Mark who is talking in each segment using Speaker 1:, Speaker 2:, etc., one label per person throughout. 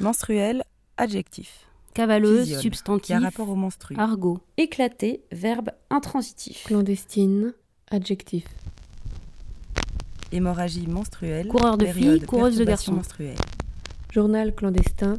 Speaker 1: Menstruel, adjectif.
Speaker 2: Cavaleuse, substantif.
Speaker 1: Qui a rapport au menstru.
Speaker 2: Argot.
Speaker 3: Éclaté, verbe intransitif.
Speaker 4: Clandestine, adjectif.
Speaker 1: Hémorragie menstruelle.
Speaker 2: Coureur de filles, coureuse de garçons.
Speaker 1: menstruelle.
Speaker 4: Journal clandestin,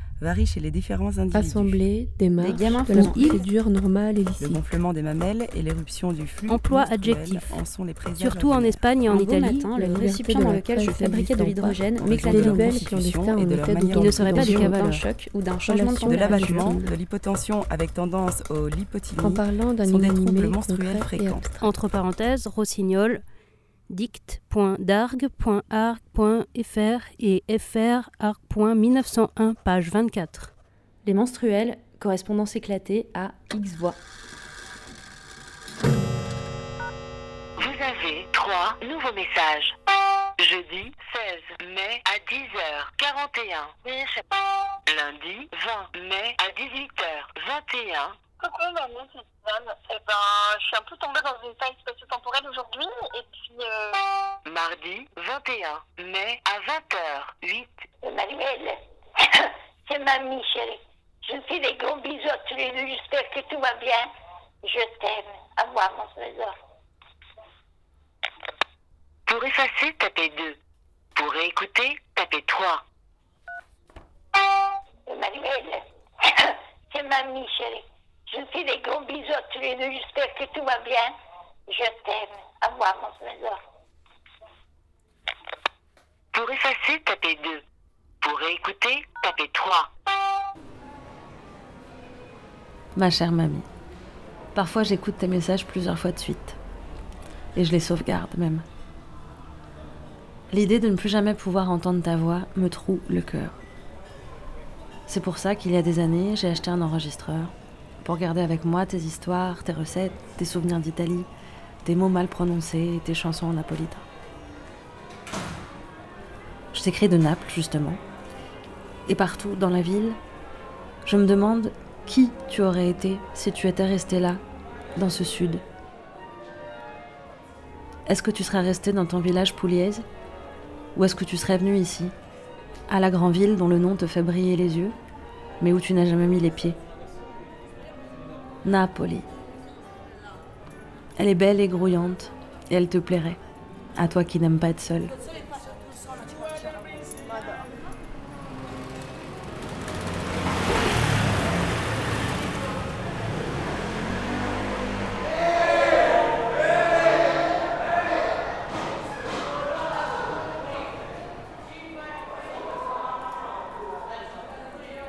Speaker 1: varie chez les différents individus.
Speaker 4: assemblée, démarche,
Speaker 3: gamins
Speaker 4: de la procédure normale et
Speaker 1: Le
Speaker 4: licite.
Speaker 1: gonflement des mamelles et l'éruption du flux
Speaker 2: Emploi adjectif.
Speaker 1: en sont les
Speaker 2: Surtout en. Espagne et en
Speaker 3: beau
Speaker 2: Italie.
Speaker 3: matin, le récipient dans lequel je fabriquais de l'hydrogène m'éclatait
Speaker 1: les
Speaker 3: de
Speaker 4: en
Speaker 2: Il ne serait pas du
Speaker 3: d'un choc ou d'un changement de
Speaker 1: l'abattement, de l'hypotension avec tendance au lipotylie
Speaker 4: En parlant d'un
Speaker 1: sont des troubles menstruels fréquents.
Speaker 2: Entre parenthèses, rossignol, dict.dargue.arc.fr et frarc.1901, page 24.
Speaker 3: Les menstruels, correspondance éclatée à X voix.
Speaker 5: Vous avez trois nouveaux messages. Jeudi 16 mai à 10h41. Lundi 20 mai à 18h21.
Speaker 6: Coucou, bah, moi c'est Suzanne. Eh ben, je suis un peu tombée dans une faille spatio-temporelle aujourd'hui et puis euh,
Speaker 5: Mardi 21 mai à 20h08.
Speaker 6: Emmanuel, c'est mamie chérie. Je te fais des gros bisous à tous les deux. J'espère que tout va bien. Je t'aime. À moi, mon trésor.
Speaker 5: Pour effacer, tapez 2. Pour réécouter, tapez 3.
Speaker 6: Emmanuel, c'est mamie chérie. Je te fais des gros bisous à tous les deux. J'espère que tout va bien. Je t'aime. À moi, mon trésor.
Speaker 5: Pour effacer, tapez 2. Pour réécouter, tapez 3.
Speaker 7: Ma chère mamie, parfois j'écoute tes messages plusieurs fois de suite. Et je les sauvegarde même. L'idée de ne plus jamais pouvoir entendre ta voix me troue le cœur. C'est pour ça qu'il y a des années, j'ai acheté un enregistreur pour garder avec moi tes histoires, tes recettes, tes souvenirs d'Italie, tes mots mal prononcés et tes chansons en napolitain. Je t'écris de Naples, justement. Et partout dans la ville, je me demande qui tu aurais été si tu étais resté là, dans ce sud. Est-ce que tu serais resté dans ton village Pouliez Ou est-ce que tu serais venu ici, à la grande ville dont le nom te fait briller les yeux, mais où tu n'as jamais mis les pieds? Napoli. Elle est belle et grouillante, et elle te plairait, à toi qui n'aimes pas être seule.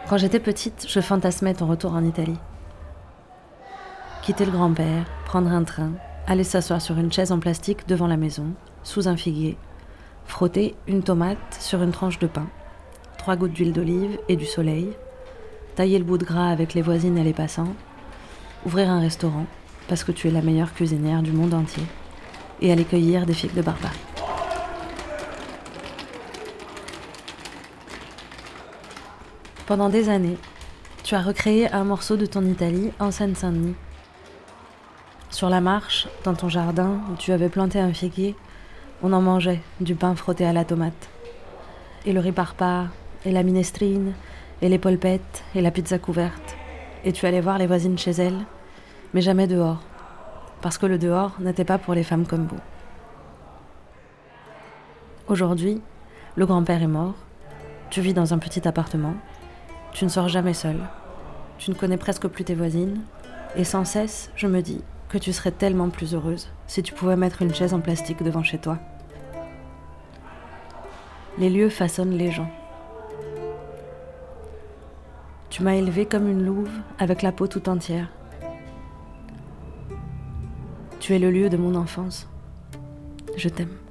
Speaker 7: Quand j'étais petite, je fantasmais ton retour en Italie. Quitter le grand-père, prendre un train, aller s'asseoir sur une chaise en plastique devant la maison, sous un figuier, frotter une tomate sur une tranche de pain, trois gouttes d'huile d'olive et du soleil, tailler le bout de gras avec les voisines et les passants, ouvrir un restaurant, parce que tu es la meilleure cuisinière du monde entier, et aller cueillir des figues de barbarie. Pendant des années, tu as recréé un morceau de ton Italie en Seine-Saint-Denis. Sur la marche, dans ton jardin où tu avais planté un figuier, on en mangeait du pain frotté à la tomate. Et le riz parpa, et la minestrine, et les polpettes, et la pizza couverte. Et tu allais voir les voisines chez elles, mais jamais dehors, parce que le dehors n'était pas pour les femmes comme vous. Aujourd'hui, le grand-père est mort, tu vis dans un petit appartement, tu ne sors jamais seule, tu ne connais presque plus tes voisines, et sans cesse, je me dis que tu serais tellement plus heureuse si tu pouvais mettre une chaise en plastique devant chez toi. Les lieux façonnent les gens. Tu m'as élevée comme une louve avec la peau tout entière. Tu es le lieu de mon enfance. Je t'aime.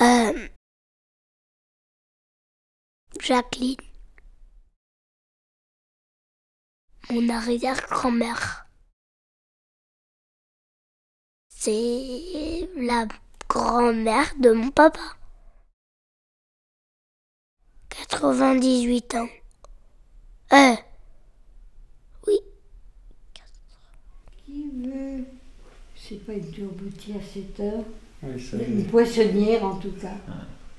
Speaker 8: Euh... Jacqueline. Mon arrière-grand-mère. C'est la grand-mère de mon papa. 98 ans. Euh. Oui.
Speaker 9: Qui veut C'est pas une tourboutier à 7 heures.
Speaker 10: Oui, ça
Speaker 9: Une poissonnière en tout cas.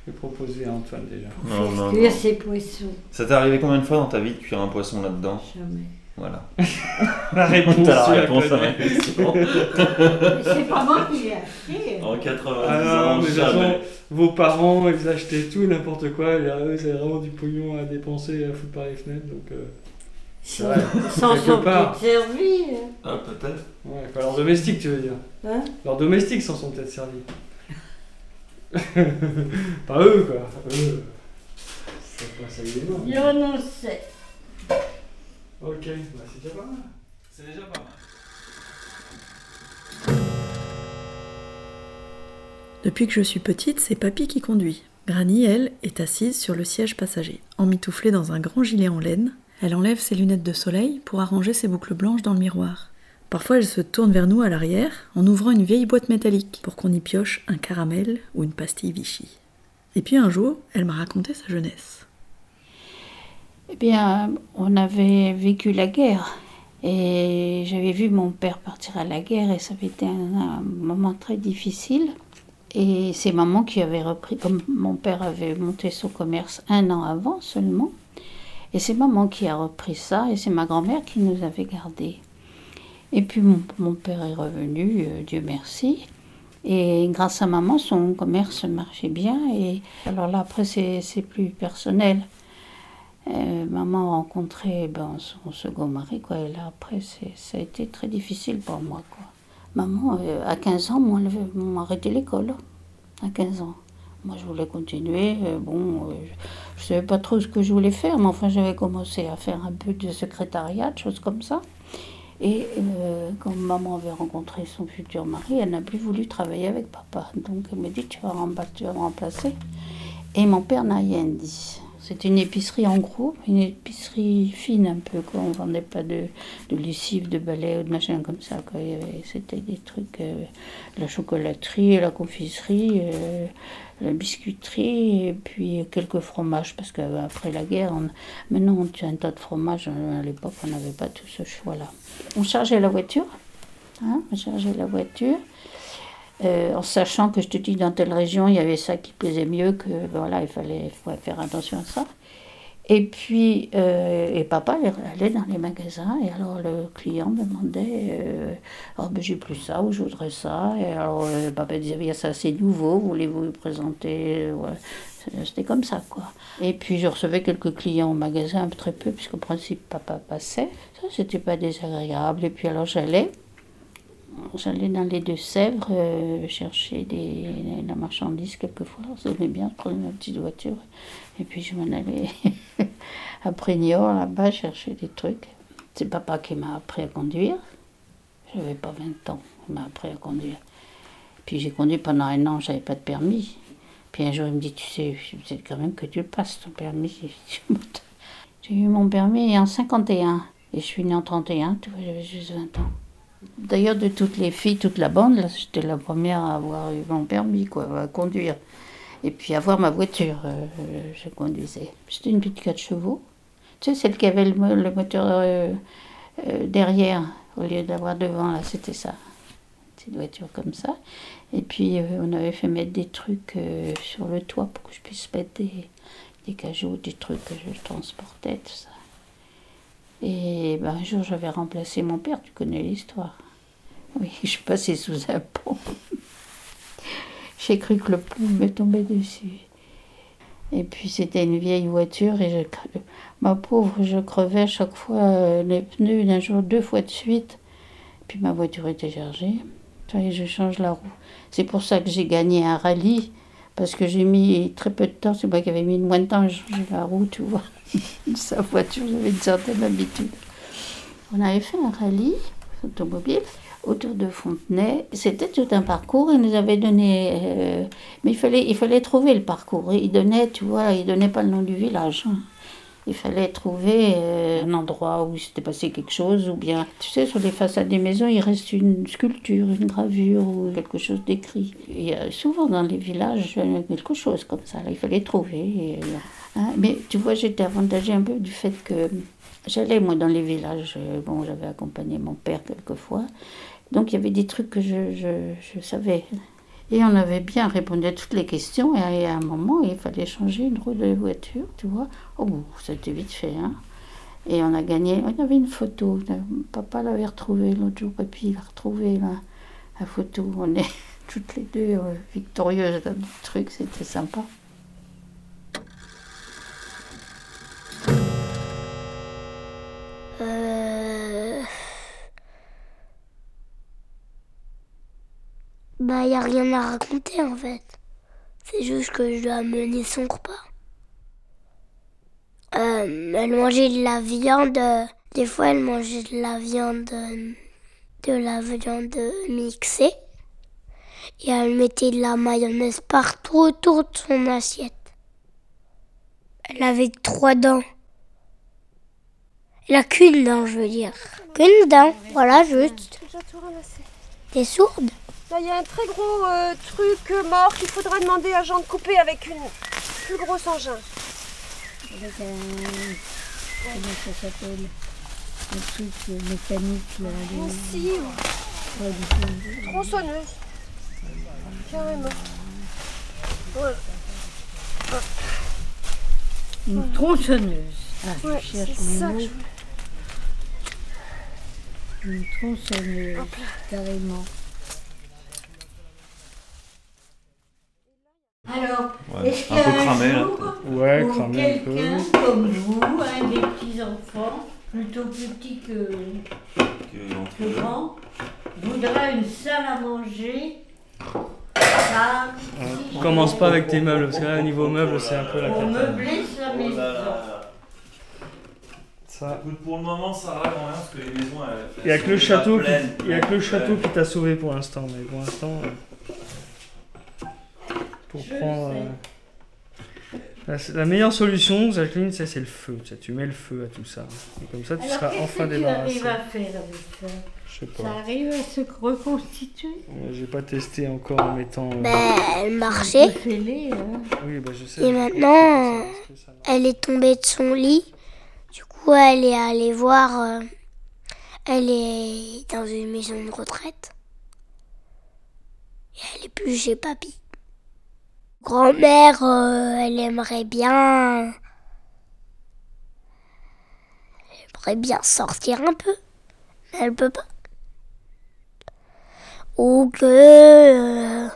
Speaker 10: Je vais proposer à Antoine déjà.
Speaker 11: Non, non,
Speaker 9: Cuire
Speaker 11: non.
Speaker 9: ses poissons.
Speaker 11: Ça t'est arrivé combien de fois dans ta vie de cuire un poisson là-dedans
Speaker 9: Jamais.
Speaker 11: Voilà.
Speaker 10: La réponse,
Speaker 11: la réponse à ma question.
Speaker 9: C'est pas moi qui l'ai acheté.
Speaker 11: En 90
Speaker 10: Ah non,
Speaker 11: ans,
Speaker 10: mais
Speaker 11: jamais.
Speaker 10: façon, vos parents, ils achetaient tout et n'importe quoi. Et là, eux, ils avaient vraiment du pognon à dépenser et à foutre par les fenêtres. Donc, euh, c'est
Speaker 9: Sans,
Speaker 10: part.
Speaker 9: peut-être servis.
Speaker 11: Ah, peut-être.
Speaker 10: Ouais, quoi, leurs domestiques, tu veux dire.
Speaker 9: Hein?
Speaker 10: Leurs domestiques s'en sont peut-être servis. pas eux, quoi. Eux. Ça passe.
Speaker 9: Je n'en sais.
Speaker 10: Ok, bah c'est déjà pas mal.
Speaker 11: C'est déjà pas mal.
Speaker 12: Depuis que je suis petite, c'est papy qui conduit. Granny, elle, est assise sur le siège passager. Emmitouflée dans un grand gilet en laine, elle enlève ses lunettes de soleil pour arranger ses boucles blanches dans le miroir. Parfois, elle se tourne vers nous à l'arrière en ouvrant une vieille boîte métallique pour qu'on y pioche un caramel ou une pastille Vichy. Et puis un jour, elle m'a raconté sa jeunesse.
Speaker 13: Eh bien, on avait vécu la guerre. Et j'avais vu mon père partir à la guerre et ça avait été un, moment très difficile. Et c'est maman qui avait repris, comme mon père avait monté son commerce un an avant seulement. Et c'est maman qui a repris ça et c'est ma grand-mère qui nous avait gardés. Et puis mon, père est revenu, euh, Dieu merci. Et grâce à maman, son commerce marchait bien. Et alors là, après, c'est plus personnel. Euh, maman a rencontré ben, son second mari, quoi. Et là, après, ça a été très difficile pour moi, quoi. Maman, euh, à 15 ans, m'ont arrêté l'école. À 15 ans. Moi, je voulais continuer. bon, je ne savais pas trop ce que je voulais faire, mais enfin, j'avais commencé à faire un peu de secrétariat, de choses comme ça. Et euh, quand maman avait rencontré son futur mari, elle n'a plus voulu travailler avec papa. Donc, elle m'a dit Tu vas remplacer. Et mon père n'a rien dit. C'était une épicerie en gros, une épicerie fine un peu. On vendait pas de, de lessive, de balai ou de machin comme ça, C'était des trucs, euh, la chocolaterie, la confiserie, euh, la biscuiterie, et puis quelques fromages, parce qu'après la guerre, on- maintenant on tient un tas de fromages. À l'époque, on n'avait pas tout ce choix-là. On chargeait la voiture, hein, on chargeait la voiture. Euh, en sachant que je te dis dans telle région il y avait ça qui plaisait mieux que voilà il fallait, il fallait faire attention à ça et puis euh, et papa allait dans les magasins et alors le client demandait euh, oh ben j'ai plus ça ou je voudrais ça et alors euh, papa disait a ça c'est nouveau voulez-vous le présenter Ouais. c'était comme ça quoi. Et puis je recevais quelques clients au magasin très peu puisqu'au principe papa passait. Ça c'était pas désagréable. Et puis alors j'allais J'allais dans les Deux-Sèvres euh, chercher des, la marchandise quelquefois. J'aimais bien, je prenais ma petite voiture. Et puis je m'en allais à Prignor, là-bas, chercher des trucs. C'est papa qui m'a appris à conduire. Je n'avais pas 20 ans, il m'a appris à conduire. Puis j'ai conduit pendant un an, j'avais pas de permis. Puis un jour, il me dit, tu sais, c'est quand même que tu passes, ton permis. J'ai eu mon permis en 51. Et je suis née en 31, tu vois, j'avais juste 20 ans. D'ailleurs, de toutes les filles, toute la bande, j'étais la première à avoir eu mon permis, quoi, à conduire. Et puis avoir ma voiture, euh, je conduisais. C'était une petite 4 chevaux. Tu sais, celle qui avait le, mo- le moteur euh, euh, derrière, au lieu d'avoir devant, là, c'était ça. Une voiture comme ça. Et puis, on avait fait mettre des trucs sur le toit pour que je puisse mettre des, des cajots, des trucs que je transportais, tout ça. Et ben, un jour, j'avais remplacé mon père, tu connais l'histoire. Oui, je suis sous un pont. J'ai cru que le pont me tombait dessus. Et puis c'était une vieille voiture et je, ma pauvre, je crevais chaque fois euh, les pneus d'un jour, deux fois de suite. Puis ma voiture était chargée. Et je change la roue. C'est pour ça que j'ai gagné un rallye. Parce que j'ai mis très peu de temps, c'est moi qui avais mis moins de temps à changer la roue, tu vois. Sa voiture, j'avais une certaine habitude. On avait fait un rallye automobile autour de Fontenay. C'était tout un parcours. Ils nous avaient donné. euh, mais il fallait, il fallait trouver le parcours. Il donnait, tu vois, il donnait pas le nom du village. hein. Il fallait trouver euh, un endroit où il s'était passé quelque chose, ou bien, tu sais, sur les façades des maisons, il reste une sculpture, une gravure ou quelque chose d'écrit. Il y souvent dans les villages euh, quelque chose comme ça. Il fallait trouver. hein. Mais tu vois, j'étais avantagée un peu du fait que j'allais, moi, dans les villages. euh, Bon, j'avais accompagné mon père quelquefois. Donc, il y avait des trucs que je, je, savais. Et on avait bien répondu à toutes les questions. Et à un moment, il fallait changer une roue de voiture, tu vois. Oh, c'était vite fait. Hein. Et on a gagné. Il y avait une photo. Papa l'avait retrouvée l'autre jour. Papy l'a retrouvée, là, la photo. On est toutes les deux euh, victorieuses dans le truc. C'était sympa.
Speaker 8: Bah, y a rien à raconter en fait. C'est juste que je dois amener son repas. Euh, elle mangeait de la viande. euh, Des fois, elle mangeait de la viande. euh, De la viande mixée. Et elle mettait de la mayonnaise partout autour de son assiette. Elle avait trois dents. Elle a qu'une dent, je veux dire. Qu'une dent, voilà, juste. T'es sourde
Speaker 14: Il y a un très gros euh, truc euh, mort qu'il faudra demander à Jean de couper avec une plus grosse engin.
Speaker 15: Avec un. Comment ça s'appelle Un truc mécanique là.
Speaker 14: Une scie,
Speaker 15: Ouais, coup,
Speaker 14: tronçonneuse. Carrément. Ouais.
Speaker 15: Une tronçonneuse. Ah, je
Speaker 14: Ouais,
Speaker 15: cherche
Speaker 14: c'est
Speaker 15: mes
Speaker 14: ça que
Speaker 15: mots.
Speaker 14: je voulais.
Speaker 15: Une tronçonneuse, carrément. Alors,
Speaker 11: Ouais,
Speaker 15: est-ce qu'il
Speaker 11: un peu cramé, peut-être.
Speaker 10: Ouais, cramé un peu.
Speaker 15: quelqu'un comme vous, un des petits-enfants, plutôt petit que,
Speaker 11: Que
Speaker 15: que grand, voudra une salle à manger table,
Speaker 10: On commence pas avec tes meubles, parce que là, niveau meubles, c'est un peu la
Speaker 15: pour
Speaker 10: cata.
Speaker 15: meubler sa
Speaker 11: Oh
Speaker 15: maison.
Speaker 10: Ça.
Speaker 11: Écoute, pour le moment, ça va quand même, parce que les maisons, elles,
Speaker 10: Il y a que le château, qui, il y a que le château qui t'a sauvé pour l'instant, mais pour l'instant, euh, pour
Speaker 15: Je
Speaker 10: prendre
Speaker 15: sais.
Speaker 10: euh, la, la meilleure solution, Jacqueline, c'est c'est le feu. Tu sais, tu mets le feu à tout ça, et comme ça, tu
Speaker 15: Alors,
Speaker 10: seras
Speaker 15: qu'est-ce
Speaker 10: enfin
Speaker 15: que tu
Speaker 10: débarrassé.
Speaker 15: arrives à faire avec ça?
Speaker 10: Je sais
Speaker 15: Ça
Speaker 10: pas.
Speaker 15: arrive à se reconstituer?
Speaker 10: Euh, J'ai pas testé encore en mettant. euh,
Speaker 8: Bah, elle marchait.
Speaker 15: Hein.
Speaker 10: Oui, bah je sais.
Speaker 8: Et maintenant, elle est tombée de son lit. Du coup, elle est allée voir. euh, elle est dans une maison de retraite. Et elle est plus chez papy. Grand-mère, euh, elle aimerait bien. Elle aimerait bien sortir un peu. Mais elle peut pas. Ou que. euh,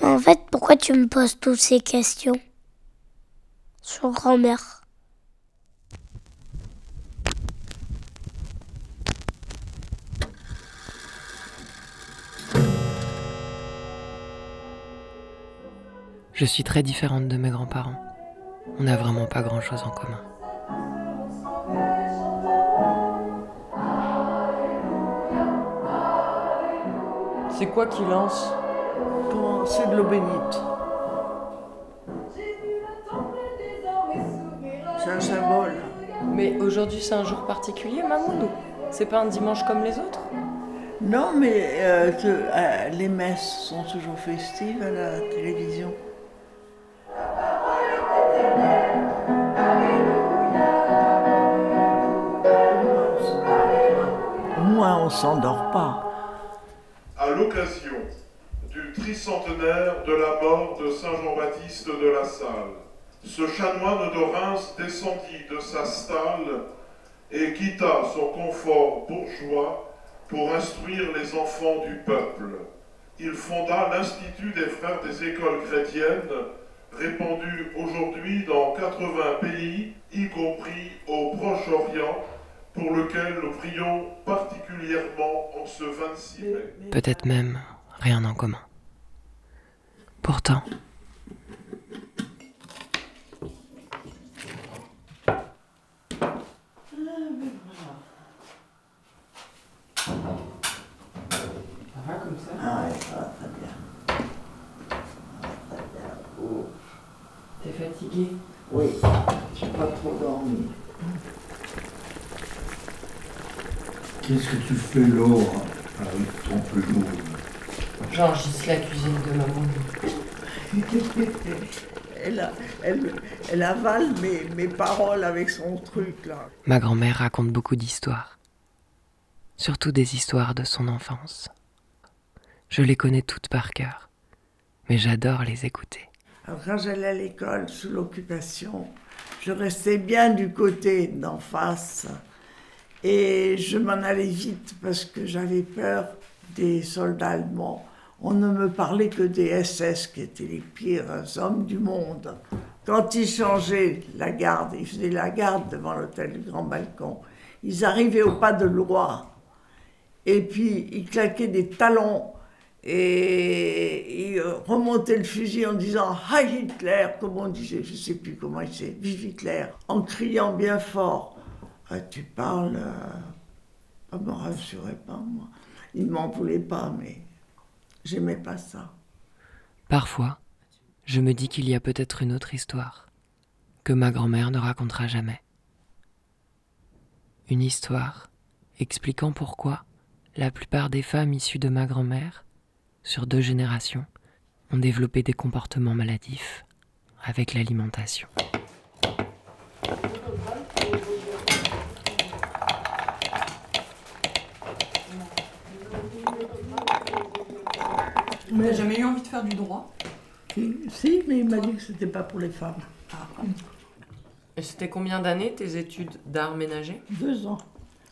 Speaker 8: mais En fait, pourquoi tu me poses toutes ces questions sur grand-mère?
Speaker 16: Je suis très différente de mes grands-parents. On n'a vraiment pas grand-chose en commun.
Speaker 17: C'est quoi qui lance
Speaker 18: C'est de l'eau bénite. C'est un symbole.
Speaker 17: Mais aujourd'hui c'est un jour particulier, Mamoudou C'est pas un dimanche comme les autres?
Speaker 18: Non, mais euh, que, euh, les messes sont toujours festives à la télévision. S'endort pas.
Speaker 19: à l'occasion du tricentenaire de la mort de Saint Jean-Baptiste de la Salle. Ce chanoine de Reims descendit de sa stalle et quitta son confort bourgeois pour instruire les enfants du peuple. Il fonda l'Institut des frères des écoles chrétiennes, répandu aujourd'hui dans 80 pays, y compris au Proche-Orient, pour lequel nous prions particulièrement en ce 26 mai.
Speaker 16: Peut-être même rien en commun. Pourtant,
Speaker 17: T'es fatigué?
Speaker 18: Oui, je n'ai pas trop dormi.
Speaker 20: Qu'est-ce que tu fais, Laure, avec ton pelouse
Speaker 17: J'enregistre la cuisine de maman.
Speaker 18: elle, a- elle, elle avale mes, mes paroles avec son truc là.
Speaker 16: Ma grand-mère raconte beaucoup d'histoires, surtout des histoires de son enfance. Je les connais toutes par cœur, mais j'adore les écouter.
Speaker 18: Alors, quand j'allais à l'école sous l'occupation, je restais bien du côté d'en face et je m'en allais vite parce que j'avais peur des soldats allemands. On ne me parlait que des SS qui étaient les pires hommes du monde. Quand ils changeaient la garde, ils faisaient la garde devant l'hôtel du Grand Balcon, ils arrivaient au pas de loi et puis ils claquaient des talons et ils remontaient le fusil en disant Heil Hitler, comme on disait, je ne sais plus comment il disait, Vive Hitler, en criant bien fort. Ah, tu parles, pas me rassurez pas, moi. Ils ne m'en voulaient pas, mais j'aimais pas ça.
Speaker 16: Parfois, je me dis qu'il y a peut-être une autre histoire que ma grand-mère ne racontera jamais. Une histoire expliquant pourquoi la plupart des femmes issues de ma grand-mère, sur deux générations, ont développé des comportements maladifs avec l'alimentation.
Speaker 17: On n'a jamais eu envie de faire du droit
Speaker 18: Si, si, mais il m'a dit que c'était pas pour les femmes.
Speaker 17: Et c'était combien d'années tes études d'art ménager
Speaker 18: Deux ans.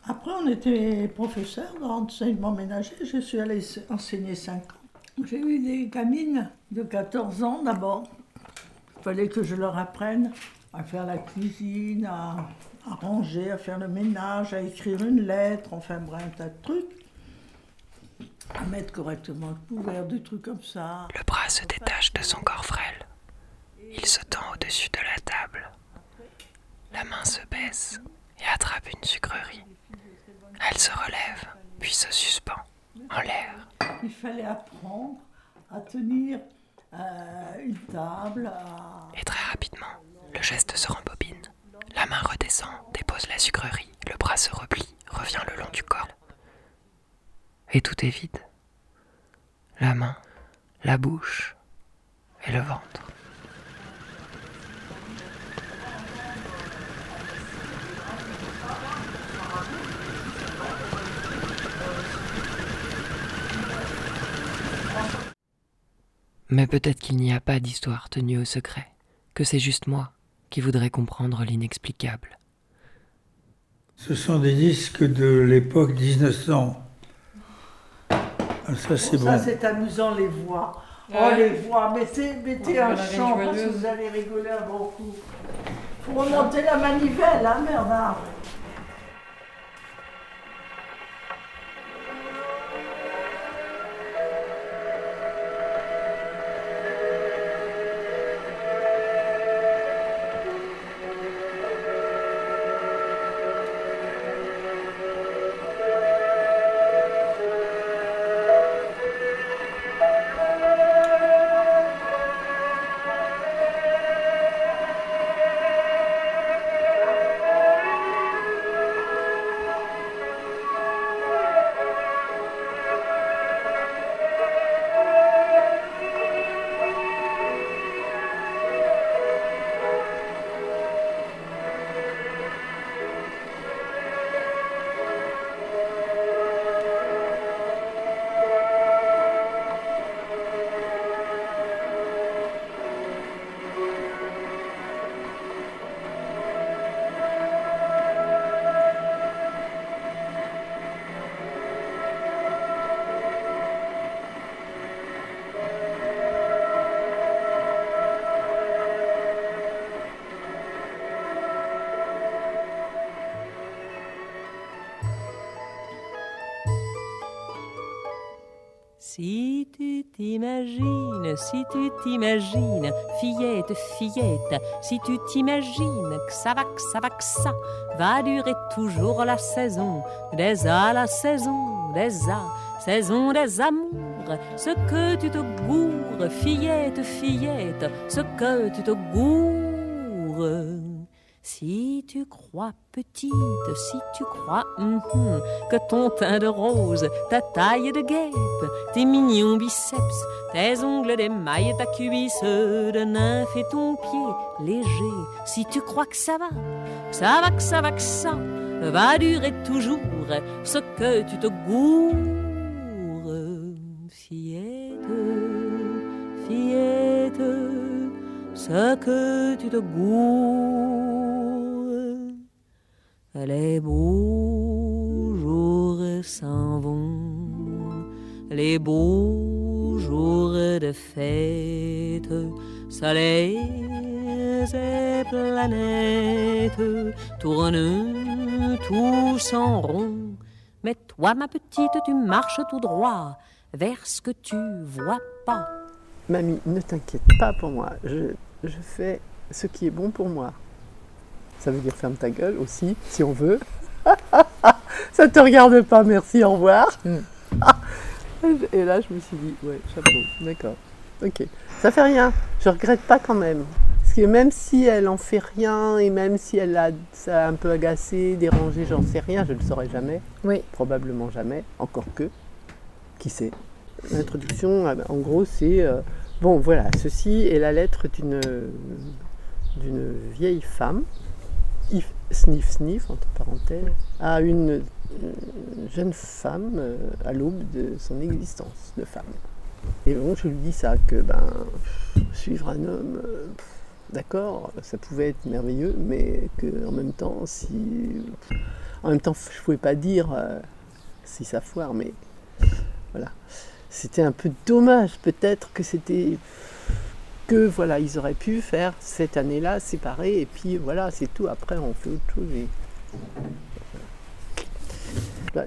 Speaker 18: Après, on était professeur d'enseignement ménager. Je suis allée enseigner cinq ans. J'ai eu des gamines de 14 ans d'abord. Il fallait que je leur apprenne à faire la cuisine, à, à ranger, à faire le ménage, à écrire une lettre, enfin bref, un tas de trucs. À mettre correctement le couvert, des trucs comme ça.
Speaker 16: Le bras se détache de son corps frêle. Il se tend au-dessus de la table. La main se baisse et attrape une sucrerie. Elle se relève, puis se suspend en l'air.
Speaker 18: Il fallait apprendre à tenir euh, une table, à...
Speaker 16: Et très rapidement, le geste se rembobine. La main redescend, dépose la sucrerie, le bras se replie, revient le long du corps. Et tout est vide. La main, la bouche et le ventre. Mais peut-être qu'il n'y a pas d'histoire tenue au secret, que c'est juste moi qui voudrais comprendre l'inexplicable.
Speaker 20: Ce sont des disques de l'époque 1900. Ah, ça, c'est
Speaker 18: ça,
Speaker 20: bon.
Speaker 18: c'est amusant, les voix. Oh,
Speaker 17: Ouais.
Speaker 18: les voix. Mettez, mettez
Speaker 17: Ouais,
Speaker 18: un chant parce que vous allez rigoler un bon coup. Faut remonter la manivelle, hein, merde.
Speaker 21: Si tu t'imagines, fillette, fillette, si tu t'imagines que ça va, que ça va, que ça va durer toujours la saison des la saison des A, saison des amours, ce que tu te gourres, fillette, fillette, ce que tu te gourres. Petite, si tu crois. Hum, que ton teint de rose, ta taille de guêpe, tes mignons biceps, tes ongles d'émail, ta cuisse de nymphe et ton pied léger, si tu crois que ça va, ça va, que ça va, que ça va durer toujours, ce que tu te gourres, fillette, fillette, ce que tu te gourres. Les beaux jours s'en vont, les beaux jours de fête, soleil et planètes tournent tous en rond. Mais toi, ma petite, tu marches tout droit vers ce que tu vois pas.
Speaker 22: Mamie, ne t'inquiète pas pour moi. Je, je fais ce qui est bon pour moi. Ça veut dire ferme ta gueule aussi, si on veut. Ça te regarde pas, merci, au revoir. Et là, je me suis dit, ouais, chapeau, d'accord. Ok. Ça fait rien, je regrette pas quand même. Parce que même si elle en fait rien et même si elle a ça a un peu agacé, dérangé, j'en sais rien, je ne le saurai jamais.
Speaker 4: Oui.
Speaker 22: Probablement jamais, encore que. Qui sait L'introduction, ah ben, en gros, c'est. euh, bon, voilà, ceci est la lettre d'une d'une vieille femme, sniff sniff, entre parenthèses, à une euh, jeune femme euh, à l'aube de son existence de femme. Et bon, je lui dis ça, que ben, suivre un homme, euh, d'accord, ça pouvait être merveilleux, mais que en même temps, si. En même temps, je pouvais pas dire si ça foire, mais voilà. C'était un peu dommage, peut-être que c'était. Que voilà, ils auraient pu faire cette année-là séparés, et puis voilà, c'est tout. Après, on fait autre chose. et-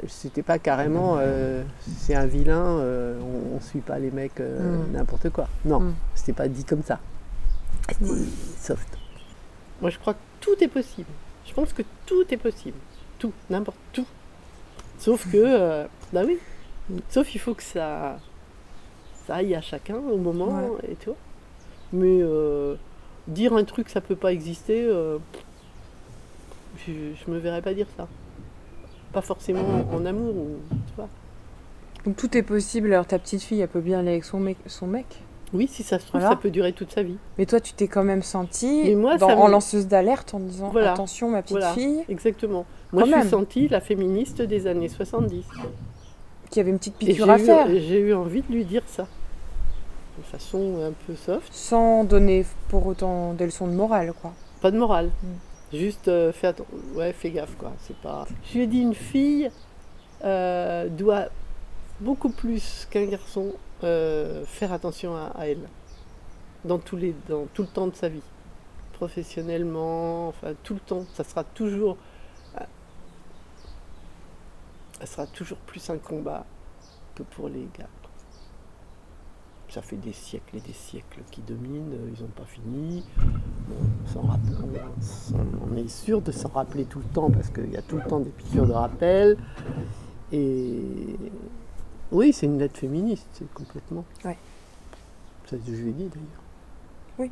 Speaker 22: C'était pas carrément euh, c'est un vilain, euh, on, on suit pas les mecs euh,
Speaker 4: Mm.
Speaker 22: n'importe quoi. Non,
Speaker 4: Mm.
Speaker 22: c'était pas dit comme ça. C'était soft. Moi je crois que tout est possible. Je pense que tout est possible. Tout, n'importe tout. Sauf que, euh, bah oui, sauf il faut que ça, ça aille à chacun au moment et tout. Mais euh, dire un truc ça peut pas exister, euh, je, je me verrais pas dire ça. Pas forcément en amour ou tu vois.
Speaker 23: Donc tout est possible. Alors ta petite fille, elle peut bien aller avec son mec. Son mec.
Speaker 22: Oui, si ça se trouve,
Speaker 23: Voilà.
Speaker 22: ça peut durer toute sa vie.
Speaker 23: Mais toi, tu t'es quand même sentie
Speaker 22: moi,
Speaker 23: dans- en lanceuse d'alerte en disant
Speaker 22: Voilà.
Speaker 23: attention, ma petite
Speaker 22: Voilà,
Speaker 23: fille.
Speaker 22: Exactement. Moi,
Speaker 23: Quand
Speaker 22: je suis sentie la féministe des années 70.
Speaker 23: Qui avait une petite
Speaker 22: Et
Speaker 23: piqûre à
Speaker 22: eu-
Speaker 23: faire.
Speaker 22: J'ai eu envie de lui dire ça. De façon un peu soft.
Speaker 23: Sans donner pour autant des leçons de morale, quoi.
Speaker 22: Pas de morale. Juste euh, fais, ouais, fais gaffe, quoi. C'est pas... Je lui ai dit, une fille euh, doit beaucoup plus qu'un garçon euh, faire attention à, à elle. Dans, tous les, dans tout le temps de sa vie. Professionnellement, enfin, tout le temps. Ça sera toujours... euh, ça sera toujours plus un combat que pour les gars. Ça fait des siècles et des siècles qui dominent, euh, ils n'ont pas fini. Bon, on, est sûr de s'en rappeler tout le temps parce qu'il y a tout le temps des piqûres de rappel. Et oui, c'est une lettre féministe, c'est complètement.
Speaker 23: Ouais.
Speaker 22: Ça, je lui ai dit d'ailleurs.
Speaker 23: Oui.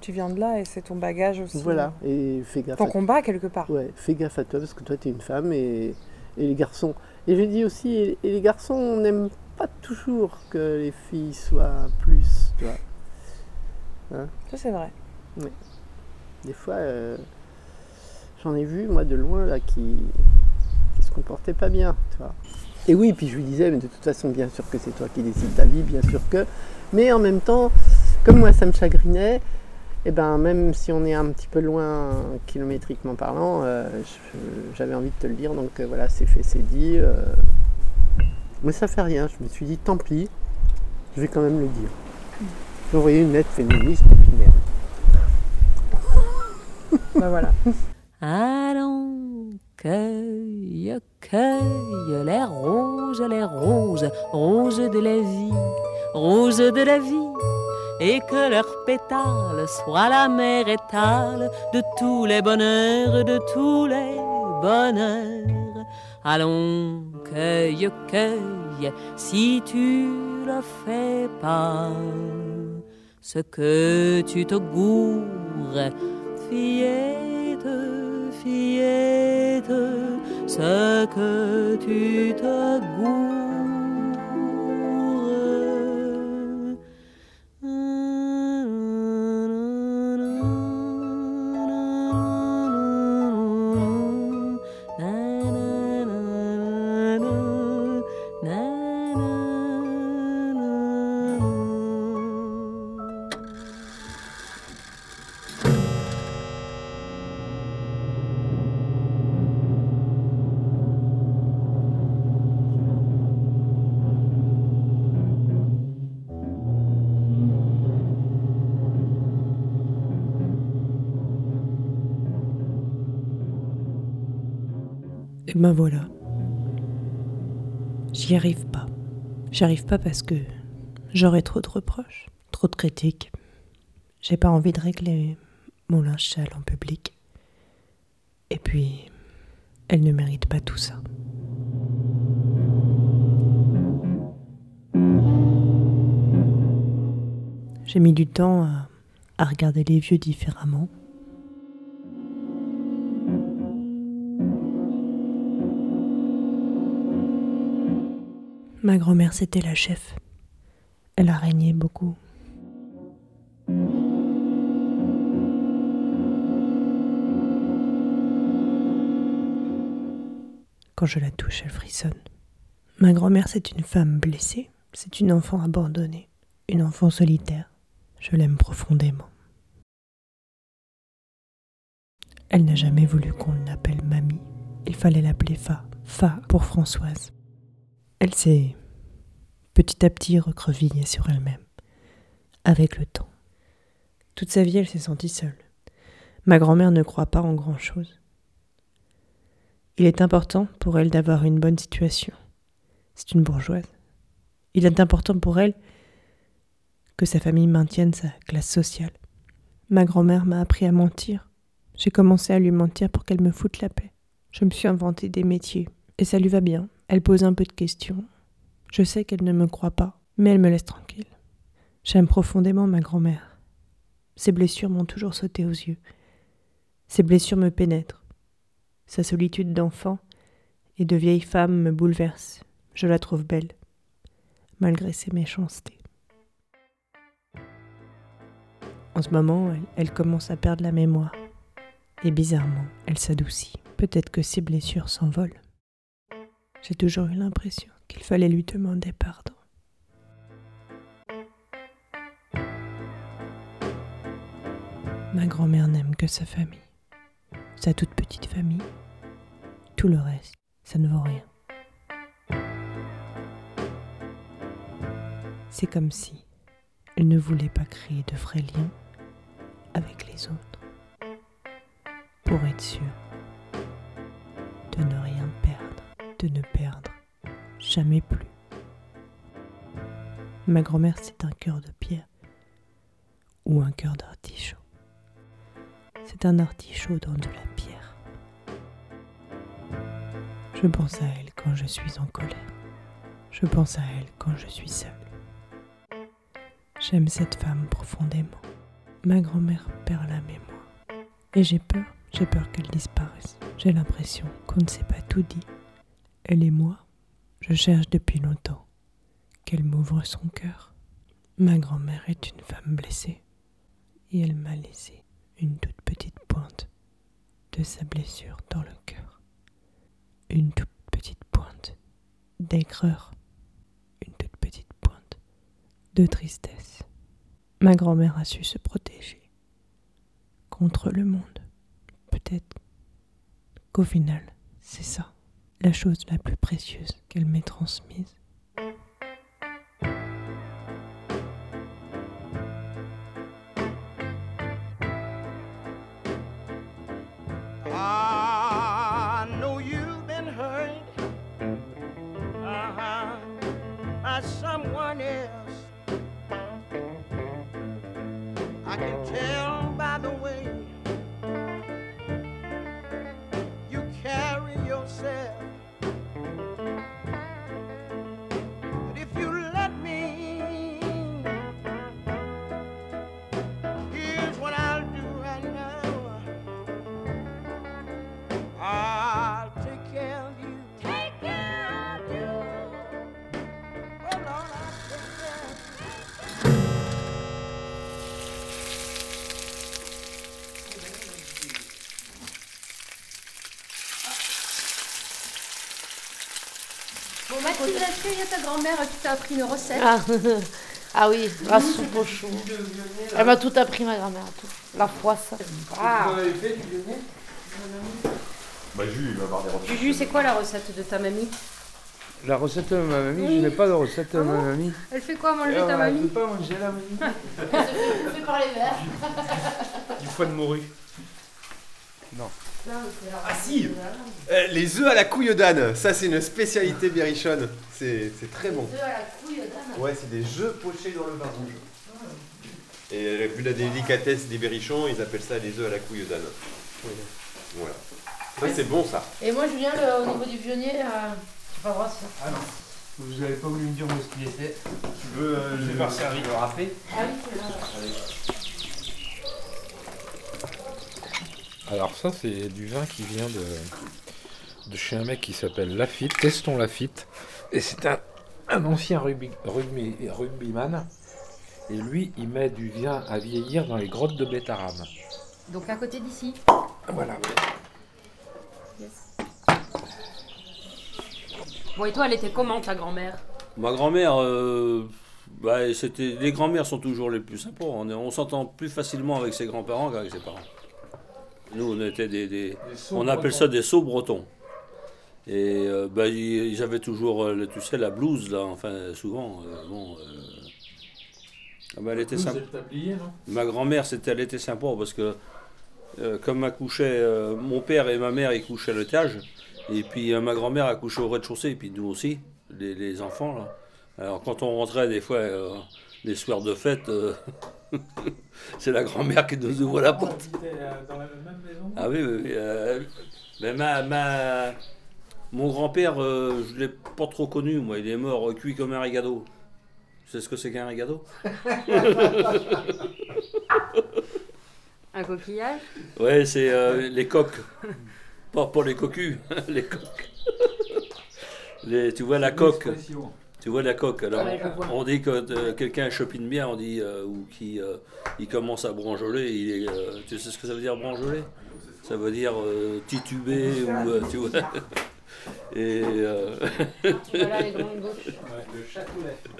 Speaker 23: Tu viens de là et c'est ton bagage aussi.
Speaker 22: Voilà, et fais gaffe.
Speaker 23: Ton combat quelque part.
Speaker 22: Ouais, fais gaffe à toi parce que toi tu es une femme et, et les garçons. Et je dis aussi, et, et les garçons, on n'aime pas toujours que les filles soient plus, tu vois. Hein?
Speaker 23: Ça, c'est vrai.
Speaker 22: Des fois, euh, j'en ai vu, moi, de loin, là, qui, qui se comportaient pas bien, tu vois. Et oui, puis je lui disais, mais de toute façon, bien sûr que c'est toi qui décides ta vie, bien sûr que. Mais en même temps, comme moi, ça me chagrinait, et ben même si on est un petit peu loin kilométriquement parlant, euh, j'avais envie de te le dire, donc euh, voilà, c'est fait, c'est dit. euh. Mais ça fait rien, je me suis dit, tant pis, je vais quand même le dire. J'ai envoyé une lettre féministe, et merde.
Speaker 23: Bah voilà.
Speaker 21: Allons, cueille, cueille les roses, les roses, roses de la vie, roses de la vie, et que leurs pétales soient la mer étale de tous les bonheurs, de tous les bonheurs. Allons, cueille, cueille, si tu le fais pas ce que tu te gourres, fillette, fillette, ce que tu te gourres.
Speaker 24: Ben voilà. J'y arrive pas. J'y arrive pas parce que j'aurais trop de reproches, trop de critiques. J'ai pas envie de régler mon linge en public. Et puis, elle ne mérite pas tout ça. J'ai mis du temps à regarder les vieux différemment. Ma grand-mère, c'était la chef. Elle a régné beaucoup. Quand je la touche, elle frissonne. Ma grand-mère, c'est une femme blessée. C'est une enfant abandonnée. Une enfant solitaire. Je l'aime profondément. Elle n'a jamais voulu qu'on l'appelle mamie. Il fallait l'appeler Fa. Fa pour Françoise. Elle s'est petit à petit recrevillée sur elle-même, avec le temps. Toute sa vie, elle s'est sentie seule. Ma grand-mère ne croit pas en grand-chose. Il est important pour elle d'avoir une bonne situation. C'est une bourgeoise. Il est important pour elle que sa famille maintienne sa classe sociale. Ma grand-mère m'a appris à mentir. J'ai commencé à lui mentir pour qu'elle me foute la paix. Je me suis inventé des métiers, et ça lui va bien. Elle pose un peu de questions. Je sais qu'elle ne me croit pas, mais elle me laisse tranquille. J'aime profondément ma grand-mère. Ses blessures m'ont toujours sauté aux yeux. Ses blessures me pénètrent. Sa solitude d'enfant et de vieille femme me bouleverse. Je la trouve belle, malgré ses méchancetés. En ce moment, elle, commence à perdre la mémoire. Et bizarrement, elle s'adoucit. Peut-être que ses blessures s'envolent. J'ai toujours eu l'impression qu'il fallait lui demander pardon. Ma grand-mère n'aime que sa famille, sa toute petite famille. Tout le reste, ça ne vaut rien. C'est comme si elle ne voulait pas créer de vrais liens avec les autres pour être sûre de ne rien de ne perdre jamais plus. Ma grand-mère, c'est un cœur de pierre ou un cœur d'artichaut. C'est un artichaut dans de la pierre. Je pense à elle quand je suis en colère. Je pense à elle quand je suis seule. J'aime cette femme profondément. Ma grand-mère perd la mémoire. Et j'ai peur, j'ai peur qu'elle disparaisse. J'ai l'impression qu'on ne s'est pas tout dit. Elle et moi, je cherche depuis longtemps qu'elle m'ouvre son cœur. Ma grand-mère est une femme blessée et elle m'a laissé une toute petite pointe de sa blessure dans le cœur. Une toute petite pointe d'aigreur, une toute petite pointe de tristesse. Ma grand-mère a su se protéger contre le monde. Peut-être qu'au final, c'est ça, la chose la plus précieuse qu'elle m'ait transmise.
Speaker 25: Mathilde, est-ce qu'il y a ta grand-mère qui t'a appris une recette
Speaker 26: Ah, ah oui, la soupe au chou. Elle m'a tout appris, ma grand-mère. tout. La poisse. Ah.
Speaker 27: Bah, Jules, il va avoir des recettes.
Speaker 25: Juju, c'est quoi la recette de ta mamie?
Speaker 28: La recette de ma mamie, je n'ai pas de recette de ma mamie.
Speaker 25: Elle fait quoi manger
Speaker 28: Euh,
Speaker 25: ta
Speaker 28: elle
Speaker 25: mamie?
Speaker 28: peut pas manger la mamie.
Speaker 26: fait par les verres.
Speaker 28: Du foie de morue. Non.
Speaker 27: Ah si Euh, Les œufs à la couille d'âne, ça c'est une spécialité berrichonne. C'est c'est très bon. Ouais, c'est des œufs pochés dans le vin rouge. Et euh, vu la délicatesse des berrichons, ils appellent ça les œufs à la couille d'âne. Voilà. Ça c'est bon ça.
Speaker 26: Et moi, Julien, le- au niveau du pionnier, euh, j'ai pas le droit de ça.
Speaker 28: Ah non. Vous n'avez pas voulu me dire où est-ce qu'il était.
Speaker 27: Tu veux euh,
Speaker 28: Je vais faire servir.
Speaker 27: le râpé
Speaker 26: Ah oui, c'est là.
Speaker 28: Alors ça, c'est du vin qui vient de, de chez un mec qui s'appelle Lafitte, Testons Lafitte. Et c'est un, un ancien rugby, rugby, rugbyman. Et lui, il met du vin à vieillir dans les grottes de Bétarame.
Speaker 25: Donc à côté d'ici.
Speaker 28: Voilà.
Speaker 25: Bon, et toi, elle était comment ta grand-mère?
Speaker 29: Ma grand-mère, euh, bah, c'était, les grand-mères sont toujours les plus sympas. On, est- on s'entend plus facilement avec ses grands-parents qu'avec ses parents. Nous, on était des, on appelle
Speaker 28: bretons.
Speaker 29: ça des sauts bretons. Et euh, bah, ils, ils avaient toujours, euh, tu sais, la blouse là. Enfin, souvent, euh, bon. ah bah, elle était sympa.
Speaker 28: tablier,
Speaker 29: Ma grand-mère, c'était, elle était sympa parce que comme accouchait mon père et ma mère, ils couchaient à l'étage. Et puis ma grand-mère a couché au rez-de-chaussée, et puis nous aussi, les, les enfants. Là. Alors quand on rentrait des fois, les soirs de fête, c'est la grand-mère qui nous ouvre la porte.
Speaker 28: dans la même maison
Speaker 29: Ah oui, oui, oui. euh, mais ma, ma- mon grand-père, euh, je ne l'ai pas trop connu, moi. Il est mort euh, cuit comme un rigado. Tu sais ce que c'est qu'un rigado
Speaker 25: Un coquillage?
Speaker 29: Ouais, c'est euh, les coques. Pas, pas les cocus, les coques. Les, tu vois la coque. Tu vois la coque. Alors,
Speaker 25: Ouais, je vois.
Speaker 29: on dit que euh, quelqu'un chopine bien, on dit, euh, ou qui euh, il commence à branjoler. Il est, euh, tu sais ce que ça veut dire branjoler? Ça veut dire euh, tituber ou euh, tu vois. Et euh,
Speaker 25: Voilà les grandes bouches.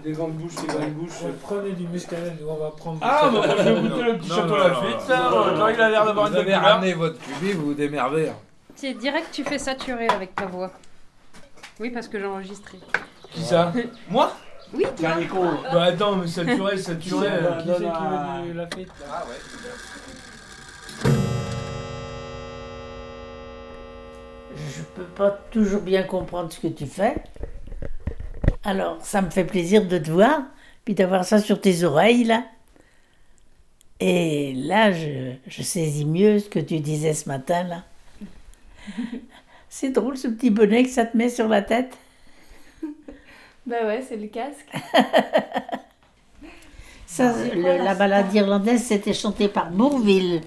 Speaker 28: Les grandes bouches, les grandes bouches. Prenez du muscadet, nous on va prendre du
Speaker 11: Ah, bah, je vais goûter le petit
Speaker 28: Non,
Speaker 11: château Lafite, ça,
Speaker 28: non,
Speaker 11: il a l'air d'avoir
Speaker 28: vous
Speaker 11: une bonne couleur.
Speaker 28: ramené votre cubie, vous vous démerdez. hein.
Speaker 25: C'est direct, tu fais saturer avec ta voix. Oui, parce que j'ai enregistré.
Speaker 11: Qui ça Moi
Speaker 25: Oui, toi.
Speaker 11: Bah attends, mais saturé, saturé.
Speaker 28: Qui,
Speaker 11: euh,
Speaker 28: euh,
Speaker 11: Qui c'est qui
Speaker 28: à-
Speaker 11: veut du Lafite
Speaker 28: Ah ouais.
Speaker 9: Je peux pas toujours bien comprendre ce que tu fais. Alors, ça me fait plaisir de te voir, puis d'avoir ça sur tes oreilles, là. Et là, je, je saisis mieux ce que tu disais ce matin, là. C'est drôle, ce petit bonnet que ça te met sur la tête.
Speaker 4: Bah ouais, c'est le casque.
Speaker 9: Ça, le- la balade irlandaise, c'était chanté par Bourville.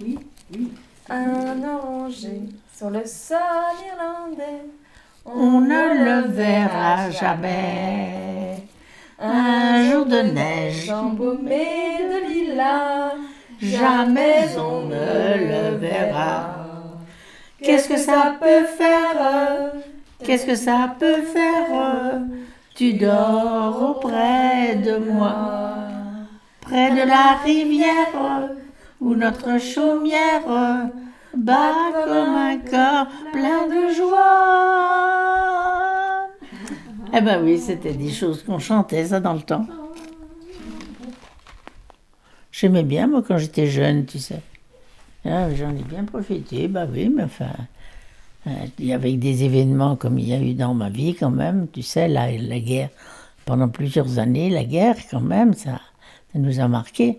Speaker 4: Oui, oui. Un oranger sur le sol irlandais.
Speaker 9: On ne le verra jamais. Un jour de neige,
Speaker 4: embaumé de lilas.
Speaker 9: jamais on ne le verra. Qu'est-ce que ça peut faire? Qu'est-ce que ça peut faire? Tu dors auprès de moi, près de la rivière où notre chaumière bat comme un corps plein de joie. Eh ben oui, c'était des choses qu'on chantait ça dans le temps. J'aimais bien moi quand j'étais jeune, tu sais. Ah, J'en ai bien profité, bah oui, mais enfin, euh, avait des événements comme il y a eu dans ma vie quand même, tu sais, la, la guerre, pendant plusieurs années, la guerre quand même, ça, nous a marqué.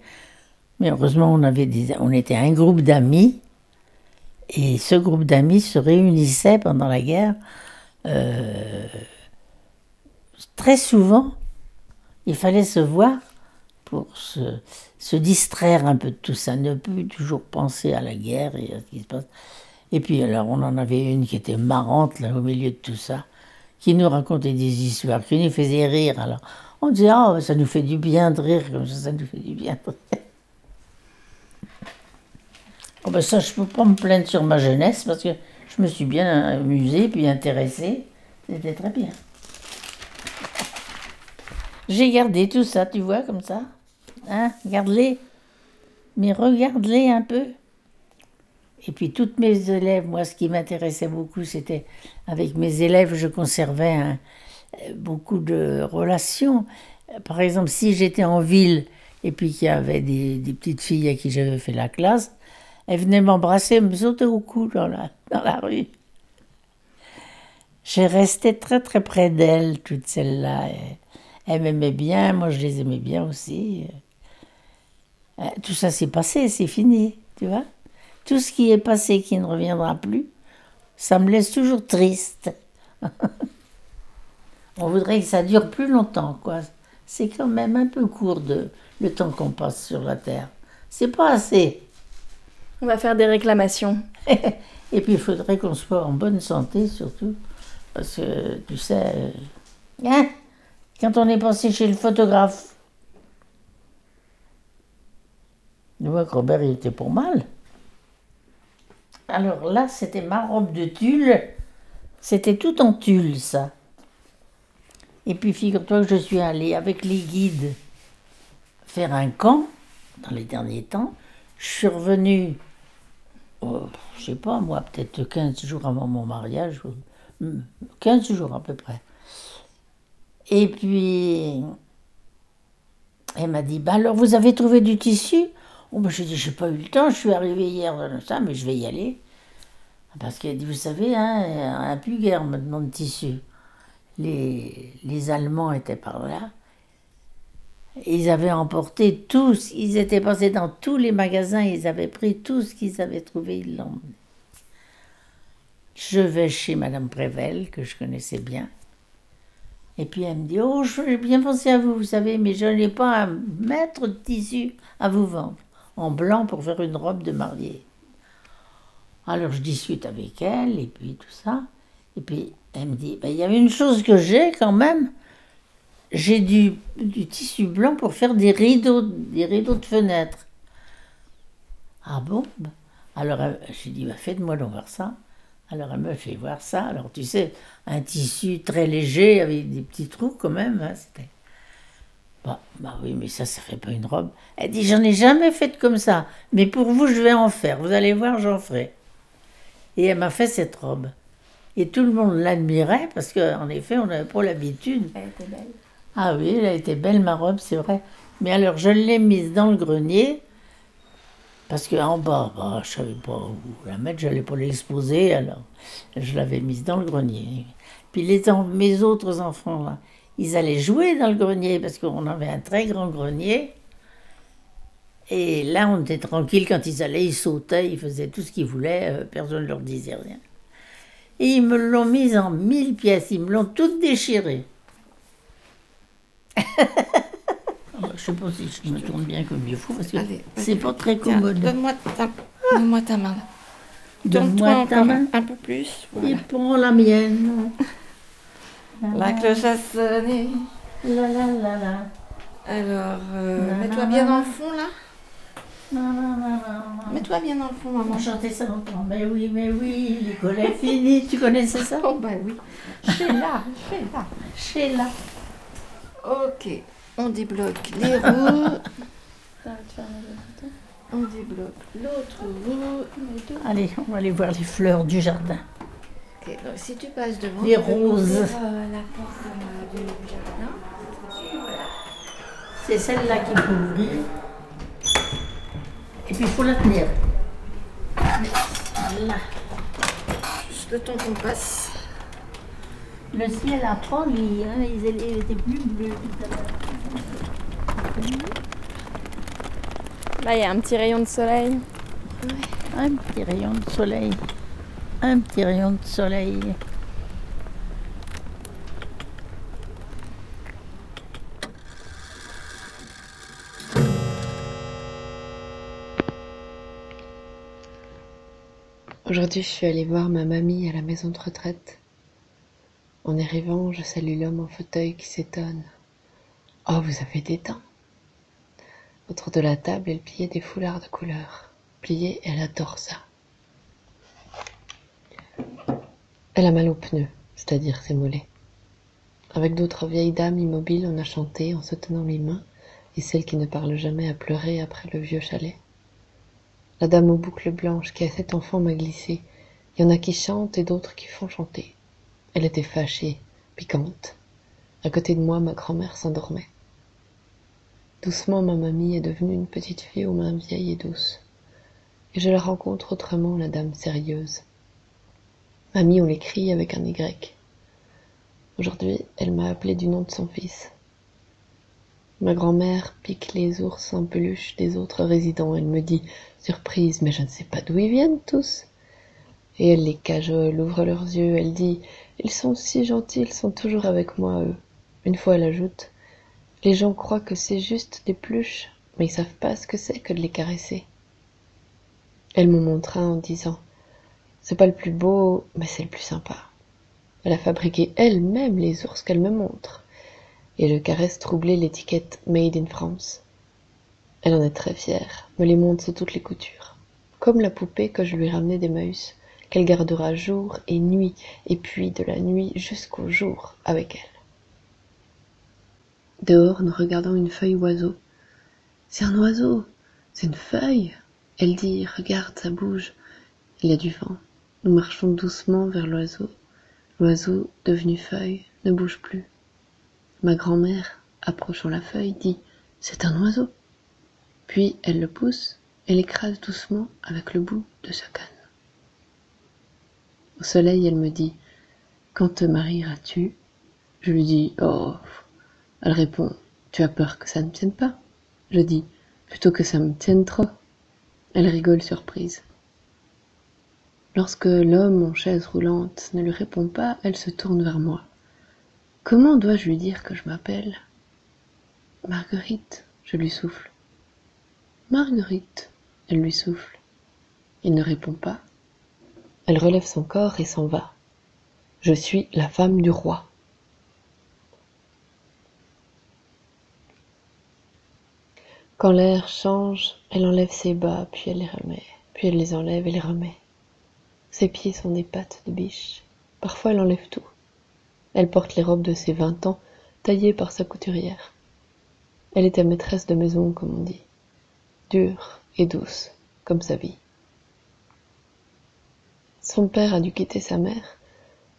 Speaker 9: Mais heureusement, on, avait on était un groupe d'amis, et ce groupe d'amis se réunissait pendant la guerre euh, très souvent. Il fallait se voir pour se, se distraire un peu de tout ça, ne plus toujours penser à la guerre et à ce qui se passe. Et puis alors, on en avait une qui était marrante là au milieu de tout ça, qui nous racontait des histoires, qui nous faisait rire. Alors, on disait, oh, ça nous fait du bien de rire, comme ça, ça nous fait du bien de rire. Oh ben ça, je peux pas me plaindre sur ma jeunesse parce que je me suis bien amusée puis intéressée. C'était très bien. J'ai gardé tout ça, tu vois, comme ça. Hein, garde-les. Mais regarde-les un peu. Et puis toutes mes élèves, moi ce qui m'intéressait beaucoup, c'était avec mes élèves, je conservais euh, beaucoup de relations. Par exemple, si j'étais en ville et puis qu'il y avait des, petites filles à qui j'avais fait la classe, elles venaient m'embrasser, me sauter au cou dans la, rue. Je restais très très près d'elles, toutes celles-là. Elles m'aimaient bien, moi je les aimais bien aussi. Euh, Tout ça s'est passé, c'est fini, tu vois. Tout ce qui est passé qui ne reviendra plus, ça me laisse toujours triste. On voudrait que ça dure plus longtemps, quoi. C'est quand même un peu court de le temps qu'on passe sur la Terre. C'est pas assez.
Speaker 4: On va faire des réclamations.
Speaker 9: Et puis il faudrait qu'on soit en bonne santé surtout. Parce que, tu sais, hein, quand on est passé chez le photographe, je vois que Robert il était pour mal. Alors là, c'était ma robe de tulle. C'était tout en tulle, ça. Et puis figure-toi que je suis allée avec les guides faire un camp dans les derniers temps. Je suis revenue, oh, je sais pas moi, peut-être 15 jours avant mon mariage, ou- hmm, 15 jours à peu près. Et puis, elle m'a dit, bah alors vous avez trouvé du tissu? Oh, bah, J'ai dit, j'ai pas eu le temps, je suis arrivée hier, ça, mais je vais y aller. Parce qu'elle dit, vous savez, hein, un plus guère maintenant de tissu. Les, les Allemands étaient par là. Ils avaient emporté tous, ils étaient passés dans tous les magasins, ils avaient pris tout ce qu'ils avaient trouvé, ils l'ont. Je vais chez Madame Prével, que je connaissais bien. Et puis elle me dit, oh, j'ai bien pensé à vous, vous savez, mais je n'ai pas un mètre de tissu à vous vendre, en blanc pour faire une robe de mariée. Alors je discute avec elle, et puis tout ça. Et puis elle me dit, Ben, il y a une chose que j'ai quand même, j'ai du, du tissu blanc pour faire des rideaux, des rideaux de fenêtre. Ah bon? Ben, Alors j'ai dit, bah, faites-moi donc voir ça. Alors elle me fait voir ça. Alors tu sais, un tissu très léger avec des petits trous quand même. hein, c'était... Bah, bah oui, mais ça, ça fait pas une robe. Elle dit, j'en ai jamais fait comme ça. Mais pour vous, je vais en faire. Vous allez voir, j'en ferai. Et elle m'a fait cette robe. Et tout le monde l'admirait parce qu'en effet, on n'avait pas l'habitude.
Speaker 4: Elle était belle.
Speaker 9: Ah oui, elle a été belle ma robe, c'est vrai. Mais alors je l'ai mise dans le grenier parce qu'en bas, bah, je savais pas où la mettre, je n'allais pas l'exposer, alors je l'avais mise dans le grenier. Puis les mes autres enfants, là, ils allaient jouer dans le grenier parce qu'on avait un très grand grenier. Et là, on était tranquille quand ils allaient, ils sautaient, ils faisaient tout ce qu'ils voulaient, euh, personne ne leur disait rien. Et ils me l'ont mise en mille pièces, ils me l'ont toute déchirée. Ah bah, Je sais pas si je me tourne bien comme il faut parce que c'est pas très commode.
Speaker 25: Donne-moi ta, donne-moi ta main.
Speaker 9: Donne-moi ta main.
Speaker 25: Un peu plus.
Speaker 9: Et
Speaker 25: Voilà.
Speaker 9: prends la mienne.
Speaker 25: La cloche a sonné.
Speaker 9: La la la la.
Speaker 25: Alors, euh,
Speaker 9: La,
Speaker 25: mets-toi
Speaker 9: la,
Speaker 25: bien
Speaker 9: la.
Speaker 25: dans le fond là. Mets-toi bien dans le fond, maman.
Speaker 9: On chantait ça longtemps. Mais oui, mais oui, l'école est finie. Tu connaissais ça?
Speaker 25: Oh, bah oui. Sheila, Sheila.
Speaker 9: Sheila.
Speaker 25: Ok, on débloque les roues. On débloque l'autre roue.
Speaker 9: Allez, on va aller voir les fleurs du jardin.
Speaker 25: Ok, donc si tu passes devant.
Speaker 9: Les roses.
Speaker 25: ouvrir, euh, la porte euh, du jardin.
Speaker 9: C'est celle-là qu'il faut ouvrir. Et puis il faut la tenir. Là.
Speaker 25: Juste le temps qu'on passe.
Speaker 9: Le ciel a pâli, hein, il était plus bleu tout à l'heure.
Speaker 4: Là, il y a un petit rayon de soleil.
Speaker 9: Un petit rayon de soleil. Un petit rayon de soleil.
Speaker 30: Aujourd'hui, je suis allée voir ma mamie à la maison de retraite. En arrivant, je salue l'homme en fauteuil qui s'étonne. Oh, vous avez des dents Autour de la table, elle pliait des foulards de couleur. Pliée, elle adore ça. Elle a mal aux pneus, c'est-à-dire ses mollets. Avec d'autres vieilles dames immobiles, on a chanté en se tenant les mains, et celle qui ne parle jamais a pleuré après le vieux chalet. La dame aux boucles blanches qui a sept enfants m'a glissé. Il y en a qui chantent et d'autres qui font chanter. Elle était fâchée, piquante. À côté de moi, ma grand-mère s'endormait. Doucement, ma mamie est devenue une petite fille aux mains vieilles et douces. Et je la rencontre autrement, la dame sérieuse. Mamie, on l'écrit avec un Y. Aujourd'hui, elle m'a appelé du nom de son fils. Ma grand-mère pique les ours en peluche des autres résidents. Elle me dit, surprise, mais je ne sais pas d'où ils viennent tous. Et elle les cajole, ouvre leurs yeux, elle dit, ils sont si gentils, ils sont toujours avec moi, eux. Une fois, elle ajoute, les gens croient que c'est juste des pluches, mais ils savent pas ce que c'est que de les caresser. Elle me montra en disant, c'est pas le plus beau, mais c'est le plus sympa. Elle a fabriqué elle-même les ours qu'elle me montre, et je caresse troubler l'étiquette Made in France. Elle en est très fière, me les montre sous toutes les coutures, comme la poupée que je lui ramenais d'Emmaüs, qu'elle gardera jour et nuit, et puis de la nuit jusqu'au jour avec elle. Dehors, nous regardons une feuille oiseau. C'est un oiseau, c'est une feuille. Elle dit, regarde, ça bouge. Il y a du vent. Nous marchons doucement vers l'oiseau. L'oiseau, devenu feuille, ne bouge plus. Ma grand-mère, approchant la feuille, dit C'est un oiseau. Puis elle le pousse et l'écrase doucement avec le bout de sa canne. Au soleil, elle me dit Quand te marieras-tu? Je lui dis Oh. Elle répond Tu as peur que ça ne tienne pas? Je dis Plutôt que ça me tienne trop. Elle rigole surprise. Lorsque l'homme en chaise roulante ne lui répond pas, elle se tourne vers moi. Comment dois-je lui dire que je m'appelle Marguerite, je lui souffle. Marguerite, elle lui souffle. Il ne répond pas. Elle relève son corps et s'en va. Je suis la femme du roi. Quand l'air change, elle enlève ses bas, puis elle les remet, puis elle les enlève et les remet. Ses pieds sont des pattes de biche. Parfois elle enlève tout. Elle porte les robes de ses vingt ans, taillées par sa couturière. Elle était maîtresse de maison, comme on dit. Dure et douce, comme sa vie. Son père a dû quitter sa mère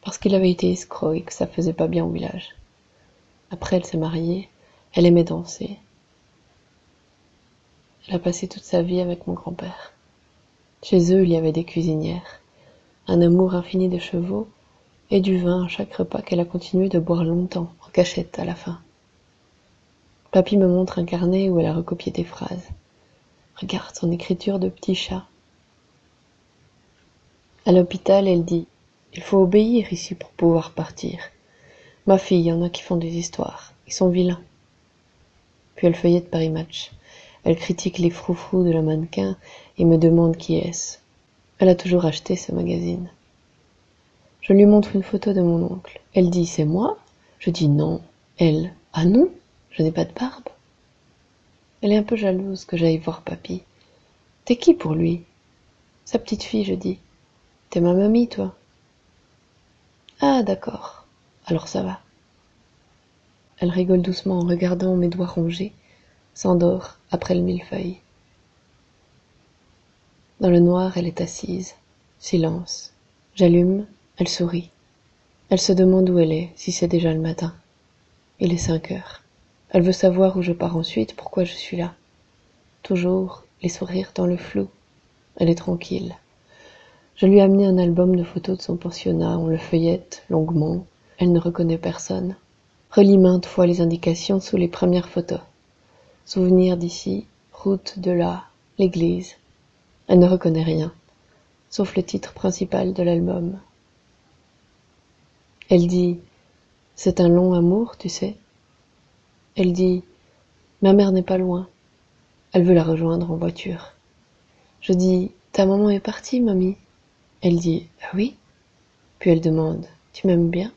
Speaker 30: parce qu'il avait été escroc et que ça faisait pas bien au village. Après, elle s'est mariée, elle aimait danser. Elle a passé toute sa vie avec mon grand-père. Chez eux, il y avait des cuisinières, un amour infini de chevaux et du vin à chaque repas qu'elle a continué de boire longtemps, en cachette à la fin. Papy me montre un carnet où elle a recopié des phrases. Regarde son écriture de petit chat. À l'hôpital, elle dit Il faut obéir ici pour pouvoir partir. Ma fille, il y en a qui font des histoires. Ils sont vilains. Puis elle feuillette Paris Match. Elle critique les froufrous de la mannequin et me demande qui est-ce. Elle a toujours acheté ce magazine. Je lui montre une photo de mon oncle. Elle dit C'est moi? Je dis non. Elle Ah non Je n'ai pas de barbe. Elle est un peu jalouse que j'aille voir papy. T'es qui pour lui? Sa petite fille, je dis. T'es ma mamie, toi Ah, d'accord. Alors ça va. Elle rigole doucement en regardant mes doigts rongés, s'endort après le millefeuille. Dans le noir, elle est assise. Silence. J'allume, elle sourit. Elle se demande où elle est, si c'est déjà le matin. Il est cinq heures. Elle veut savoir où je pars ensuite, pourquoi je suis là. Toujours les sourires dans le flou. Elle est tranquille. Je lui ai amené un album de photos de son pensionnat, on le feuillette longuement. Elle ne reconnaît personne. Relis maintes fois les indications sous les premières photos. Souvenir d'ici, route de là, l'église. Elle ne reconnaît rien, sauf le titre principal de l'album. Elle dit C'est un long amour, tu sais. Elle dit Ma mère n'est pas loin. Elle veut la rejoindre en voiture. Je dis Ta maman est partie, mamie. Elle dit Ah oui Puis elle demande Tu m'aimes bien?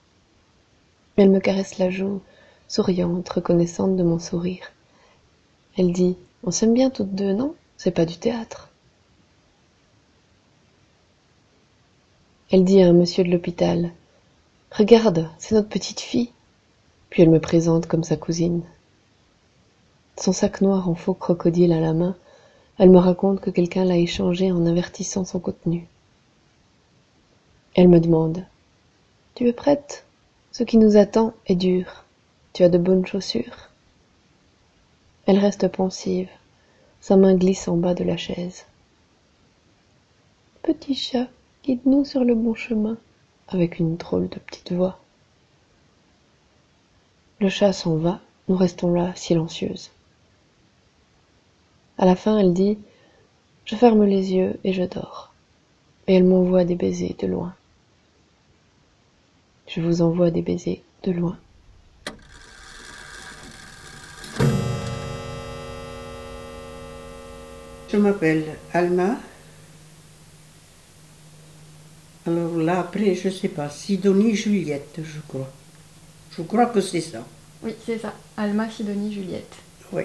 Speaker 30: Elle me caresse la joue, souriante, reconnaissante de mon sourire. Elle dit On s'aime bien toutes deux, non? C'est pas du théâtre. Elle dit à un monsieur de l'hôpital Regarde, c'est notre petite fille. Puis elle me présente comme sa cousine. Son sac noir en faux crocodile à la main, elle me raconte que quelqu'un l'a échangé en avertissant son contenu. Elle me demande Tu es prête? Ce qui nous attend est dur. Tu as de bonnes chaussures? Elle reste pensive. Sa main glisse en bas de la chaise. Petit chat, guide-nous sur le bon chemin, avec une drôle de petite voix. Le chat s'en va, nous restons là, silencieuses. À la fin, elle dit Je ferme les yeux et je dors. Et elle m'envoie des baisers de loin. Je vous envoie des baisers de loin.
Speaker 31: Je m'appelle Alma. Alors là, après, je sais pas, Sidonie Juliette, je crois. Je crois que c'est ça.
Speaker 4: Oui, c'est ça. Alma Sidonie Juliette.
Speaker 31: Oui.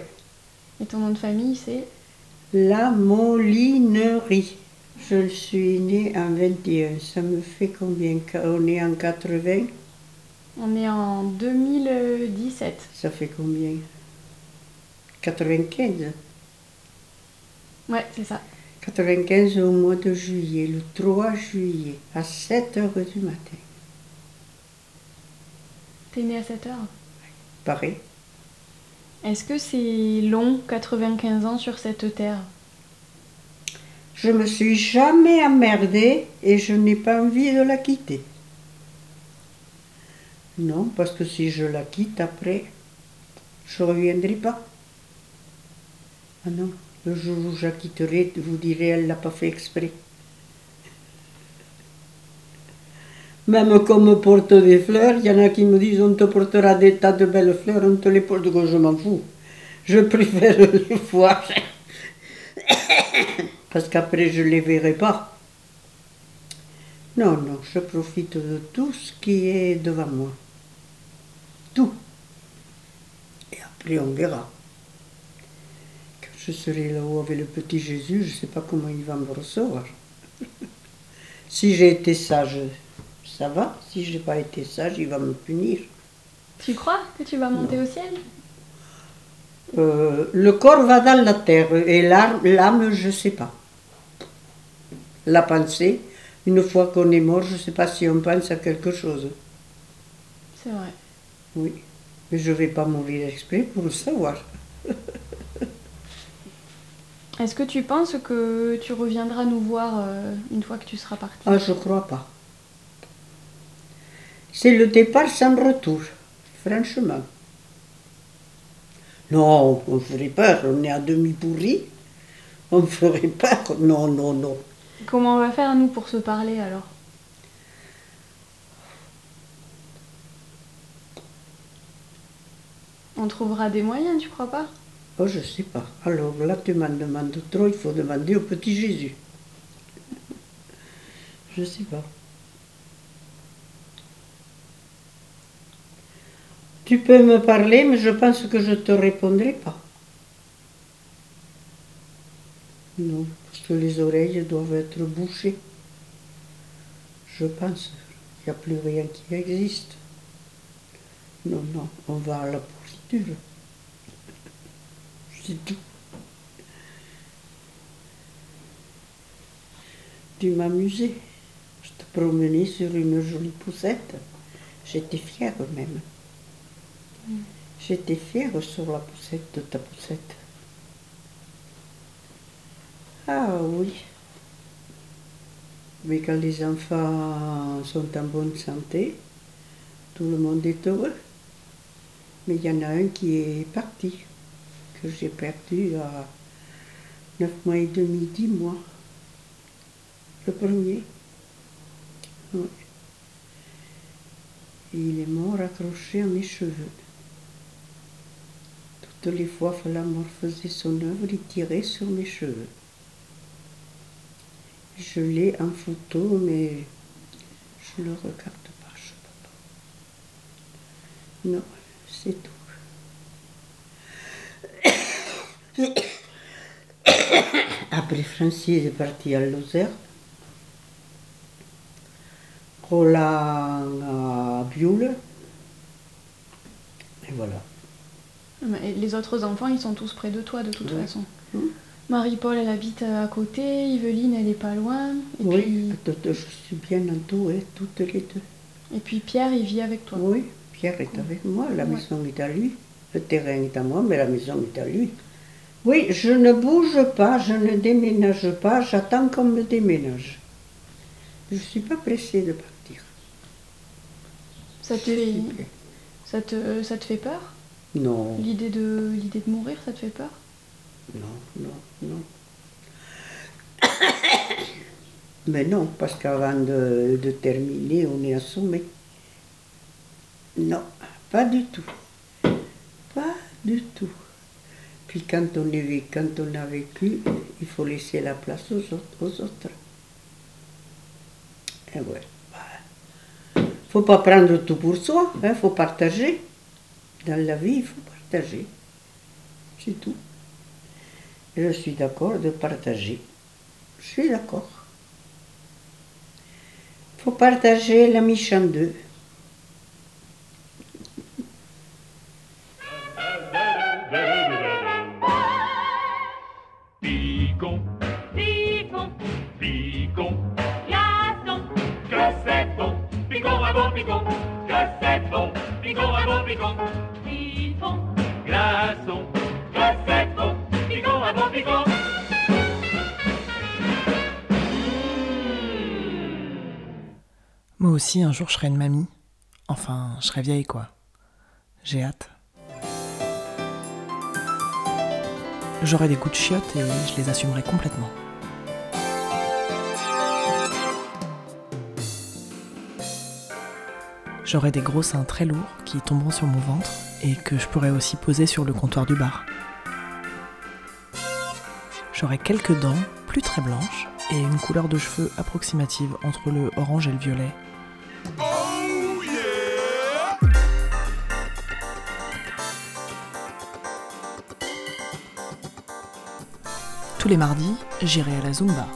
Speaker 4: Et ton nom de famille, c'est?
Speaker 31: La Molinerie. Je suis née en 21. Ça me fait combien? On est en 80
Speaker 4: On est en 2017.
Speaker 31: Ça fait combien? 95
Speaker 4: Ouais, c'est ça.
Speaker 31: 95 au mois de juillet, le 3 juillet, à 7 heures du matin.
Speaker 4: T'es né à 7 heures
Speaker 31: Pareil.
Speaker 4: Est-ce que c'est long, 95 ans sur cette terre?
Speaker 31: Je me suis jamais emmerdée et je n'ai pas envie de la quitter. Non, parce que si je la quitte après, je ne reviendrai pas. Ah non, le jour où je la quitterai, vous direz, elle ne l'a pas fait exprès. Même comme me porte des fleurs, il y en a qui me disent on te portera des tas de belles fleurs, on te les porte, que je m'en fous. Je préfère les voir. Parce qu'après je ne les verrai pas. Non, non, je profite de tout ce qui est devant moi. Tout. Et après on verra. Quand je serai là-haut avec le petit Jésus, je ne sais pas comment il va me recevoir. si j'ai été sage, ça va. Si je n'ai pas été sage, il va me punir.
Speaker 4: Tu crois que tu vas monter au ciel?
Speaker 31: Euh, le corps va dans la terre et l'âme, l'âme, je ne sais pas. La pensée, une fois qu'on est mort, je ne sais pas si on pense à quelque chose.
Speaker 4: C'est vrai.
Speaker 31: Oui, mais je ne vais pas mourir exprès pour le savoir.
Speaker 4: Est-ce que tu penses que tu reviendras nous voir euh, une fois que tu seras parti?
Speaker 31: Ah, je crois pas. C'est le départ sans retour, franchement. Non, on ferait peur, on est à demi pourri. On ferait peur. Non, non, non.
Speaker 4: Comment on va faire nous pour se parler alors? On trouvera des moyens, tu crois pas?
Speaker 31: Oh, je sais pas. Alors là, tu m'en demandes trop, il faut demander au petit Jésus. Je sais pas. Tu peux me parler, mais je pense que je te répondrai pas. Non, parce que les oreilles doivent être bouchées. Je pense. Il n'y a plus rien qui existe. Non, non, on va à la pourriture. C'est tout. Tu m'amusais. Je te promenais sur une jolie poussette. J'étais fière même. J'étais fière sur la poussette de ta poussette. Ah oui. Mais quand les enfants sont en bonne santé, tout le monde est heureux. Mais il y en a un qui est parti, que j'ai perdu à 9 mois et demi, 10 mois. Le premier. Oui. Il est mort accroché à mes cheveux. Toutes les fois que la mort faisait son œuvre, il tirait sur mes cheveux. Je l'ai en photo, mais je ne le regarde pas, je pas. Non, c'est tout. Après, Francis est parti à Lozère. Roland à Bioule. Et voilà.
Speaker 4: Et les autres enfants, ils sont tous près de toi de toute façon.
Speaker 31: Mm.
Speaker 4: Marie-Paul, elle habite à côté, Yveline, elle est pas loin. Et,
Speaker 31: oui,
Speaker 4: puis,
Speaker 31: tout- tout- je suis bien entourée, toutes les deux.
Speaker 4: et puis Pierre, il vit avec toi.
Speaker 31: Oui, Pierre est avec moi, la
Speaker 4: Ouais.
Speaker 31: maison est à lui. Le terrain est à moi, mais la maison est à lui. Oui, je ne bouge pas, je ne déménage pas, j'attends qu'on me déménage. Je ne suis pas pressée de partir.
Speaker 4: Ça te, fait, ça, te, ça te fait peur?
Speaker 31: Non,
Speaker 4: L'idée de, l'idée de mourir, ça te fait peur?
Speaker 31: Non, non, non. Mais non, parce qu'avant de, de terminer, on est assommé. Non, pas du tout. Pas du tout. Puis quand on, est, quand on a vécu, il faut laisser la place aux autres. Aux autres. Et ouais. bah, faut pas prendre tout pour soi, il faut partager. Dans la vie, il faut partager. C'est tout. Je suis d'accord de partager. Je suis d'accord. Il faut partager la miche en deux.
Speaker 32: Picon, picon, picon, glaçon, que c'est bon, picon à bon picon, que c'est bon, picon à bon picon, picon, picon.
Speaker 33: Moi aussi, un jour, je serai une mamie. Enfin, je serai vieille, quoi. J'ai hâte. J'aurai des goûts de chiottes et je les assumerai complètement. J'aurai des gros seins très lourds qui tomberont sur mon ventre et que je pourrai aussi poser sur le comptoir du bar. J'aurai quelques dents, plus très blanches, et une couleur de cheveux approximative entre le orange et le violet. Tous les mardis, j'irai à la Zumba.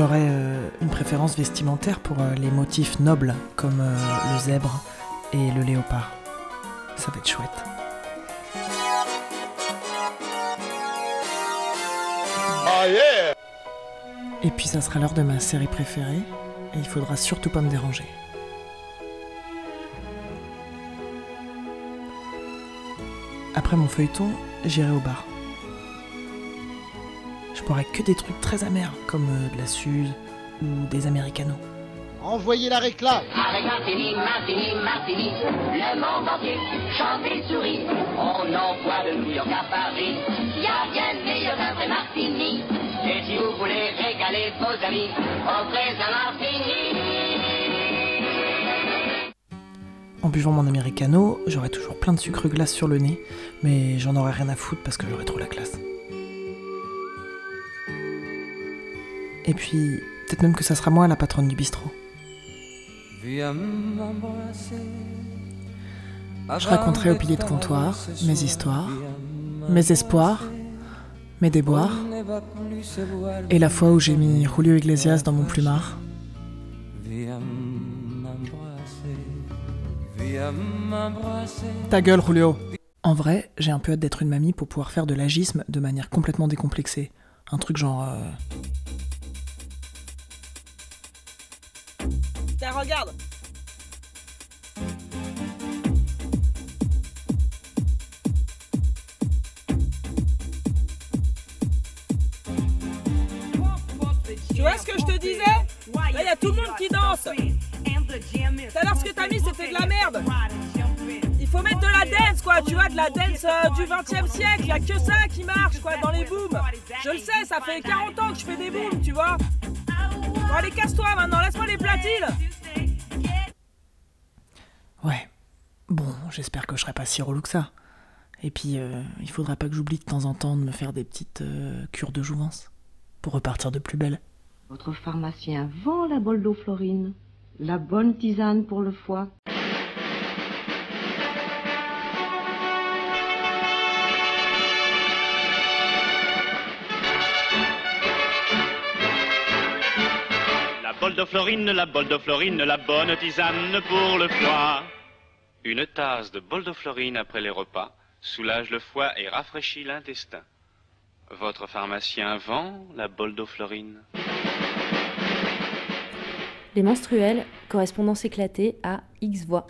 Speaker 33: J'aurais euh, une préférence vestimentaire pour euh, les motifs nobles comme euh, le zèbre et le léopard. Ça va être chouette.
Speaker 34: Oh yeah!
Speaker 33: Et puis ça sera l'heure de ma série préférée et il faudra surtout pas me déranger. Après mon feuilleton, j'irai au bar. Boirai que des trucs très amers comme euh, de la Suze ou des Americanos.
Speaker 34: Envoyez la réclame!
Speaker 32: Avec Martini, Martini, Martini, le monde entier chante et sourit. On envoie de New York à Paris. Y a rien de meilleur qu'un vrai Martini. Et si vous voulez régaler vos amis, offrez un Martini.
Speaker 33: En buvant mon Americano, j'aurai toujours plein de sucre glace sur le nez, mais j'en aurai rien à foutre parce que j'aurai trop la classe. Et puis, peut-être même que ça sera moi la patronne du bistrot.
Speaker 35: Viens.
Speaker 33: Je raconterai au pilier de comptoir mes histoires, mes espoirs, mes déboires, et la fois où j'ai mis Julio Iglesias dans mon plumard. Ta gueule, Julio En vrai, j'ai un peu hâte d'être une mamie pour pouvoir faire de l'agisme de manière complètement décomplexée. Un truc genre. euh,
Speaker 36: Regarde Tu vois ce que je te disais? Là, il y a tout le monde qui danse Tout à l'heure, ce que t'as mis, c'était de la merde Il faut mettre de la dance, quoi, tu vois, de la dance euh, du 20 e siècle. Il y a que ça qui marche, quoi, dans les booms. Je le sais, ça fait 40 ans que je fais des booms, tu vois. Bon, allez, casse-toi maintenant, laisse-moi les platines
Speaker 33: Ouais. Bon, j'espère que je serai pas si relou que ça. Et puis, euh, il faudra pas que j'oublie de temps en temps de me faire des petites euh, cures de jouvence. Pour repartir de plus belle.
Speaker 37: Votre pharmacien vend la bole d'eau Florine, la bonne tisane pour le foie. La Boldoflorine, la bonne tisane pour le foie. Une tasse de Boldoflorine après les repas soulage le foie et rafraîchit l'intestin. Votre pharmacien vend la Boldoflorine.
Speaker 3: Les menstruels, correspondance éclatée à X voix.